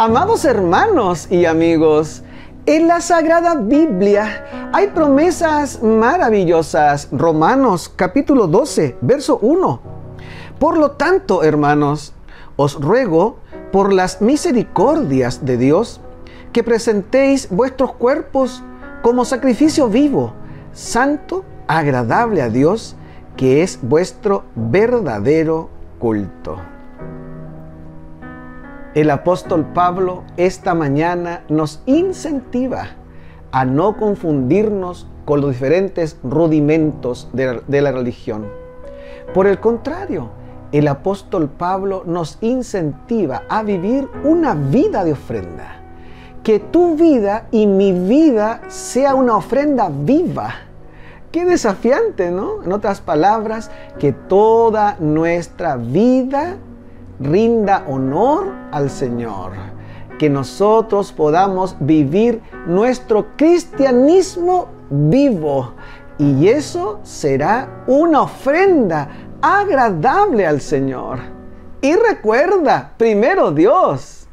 Amados hermanos y amigos, en la Sagrada Biblia hay promesas maravillosas. Romanos capítulo 12, verso 1. Por lo tanto, hermanos, os ruego por las misericordias de Dios que presentéis vuestros cuerpos como sacrificio vivo, santo, agradable a Dios, que es vuestro verdadero culto. El apóstol Pablo esta mañana nos incentiva a no confundirnos con los diferentes rudimentos de la, religión. Por el contrario, el apóstol Pablo nos incentiva a vivir una vida de ofrenda. Que tu vida y mi vida sea una ofrenda viva. Qué desafiante, ¿no? En otras palabras, que toda nuestra vida rinda honor al Señor. Que nosotros podamos vivir nuestro cristianismo vivo. Y eso será una ofrenda agradable al Señor. Y recuerda, primero Dios.